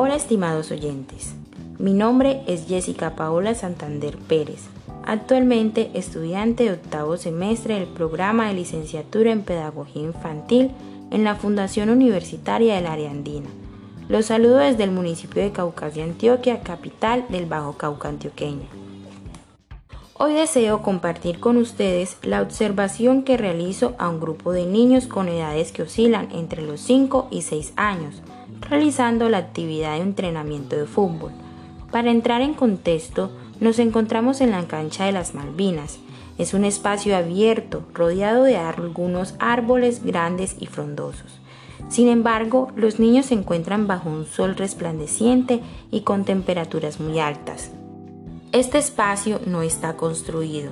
Hola estimados oyentes, mi nombre es Jessica Paola Santander Pérez, actualmente estudiante de octavo semestre del programa de licenciatura en Pedagogía Infantil en la Fundación Universitaria del Área Andina. Los saludo desde el municipio de Caucasia, Antioquia, capital del Bajo Cauca antioqueño. Hoy deseo compartir con ustedes la observación que realizo a un grupo de niños con edades que oscilan entre los 5 y 6 años, realizando la actividad de entrenamiento de fútbol. Para entrar en contexto, nos encontramos en la cancha de las Malvinas. Es un espacio abierto, rodeado de algunos árboles grandes y frondosos. Sin embargo, los niños se encuentran bajo un sol resplandeciente y con temperaturas muy altas. Este espacio no está construido,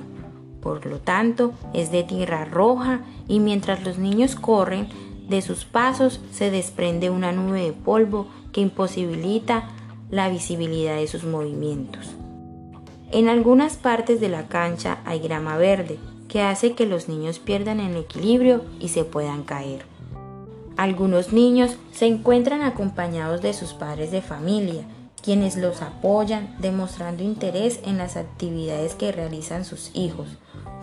por lo tanto es de tierra roja y mientras los niños corren, de sus pasos se desprende una nube de polvo que imposibilita la visibilidad de sus movimientos. En algunas partes de la cancha hay grama verde que hace que los niños pierdan el equilibrio y se puedan caer. Algunos niños se encuentran acompañados de sus padres de familia, quienes los apoyan demostrando interés en las actividades que realizan sus hijos,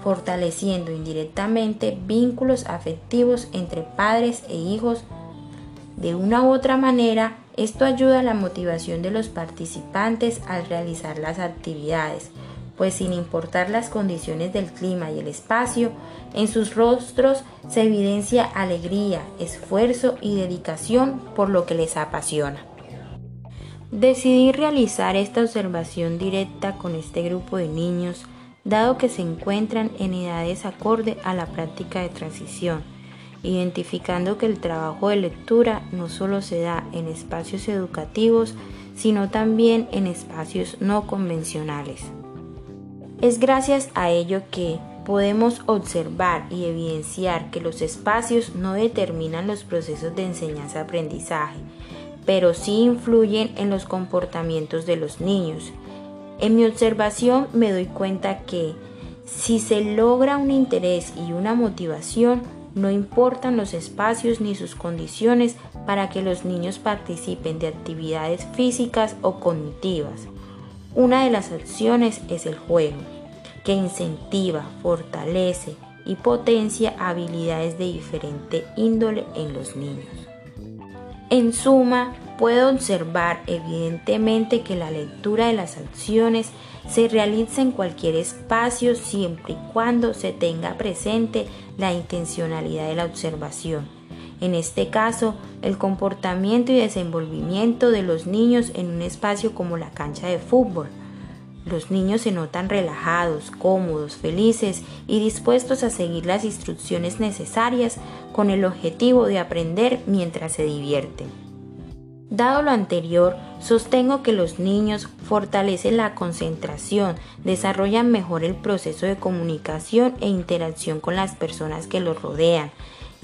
fortaleciendo indirectamente vínculos afectivos entre padres e hijos. De una u otra manera, esto ayuda a la motivación de los participantes al realizar las actividades, pues sin importar las condiciones del clima y el espacio, en sus rostros se evidencia alegría, esfuerzo y dedicación por lo que les apasiona. Decidí realizar esta observación directa con este grupo de niños dado que se encuentran en edades acorde a la práctica de transición, identificando que el trabajo de lectura no solo se da en espacios educativos, sino también en espacios no convencionales. Es gracias a ello que podemos observar y evidenciar que los espacios no determinan los procesos de enseñanza-aprendizaje, pero sí influyen en los comportamientos de los niños en mi observación me doy cuenta que si se logra un interés y una motivación, no importan los espacios ni sus condiciones para que los niños participen de actividades físicas o cognitivas. Una de las acciones es el juego, que incentiva, fortalece y potencia habilidades de diferente índole en los niños. En suma, Puedo observar evidentemente que la lectura de las acciones se realiza en cualquier espacio siempre y cuando se tenga presente la intencionalidad de la observación. En este caso, el comportamiento y desenvolvimiento de los niños en un espacio como la cancha de fútbol. Los niños se notan relajados, cómodos, felices y dispuestos a seguir las instrucciones necesarias con el objetivo de aprender mientras se divierten. Dado lo anterior, sostengo que los niños fortalecen la concentración, desarrollan mejor el proceso de comunicación e interacción con las personas que los rodean.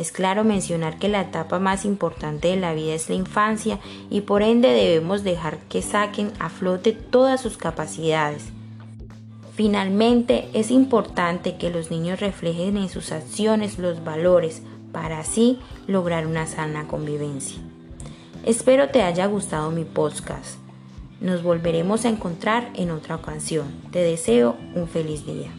Es claro mencionar que la etapa más importante de la vida es la infancia y por ende debemos dejar que saquen a flote todas sus capacidades. Finalmente, es importante que los niños reflejen en sus acciones los valores para así lograr una sana convivencia. Espero te haya gustado mi podcast. Nos volveremos a encontrar en otra ocasión. Te deseo un feliz día.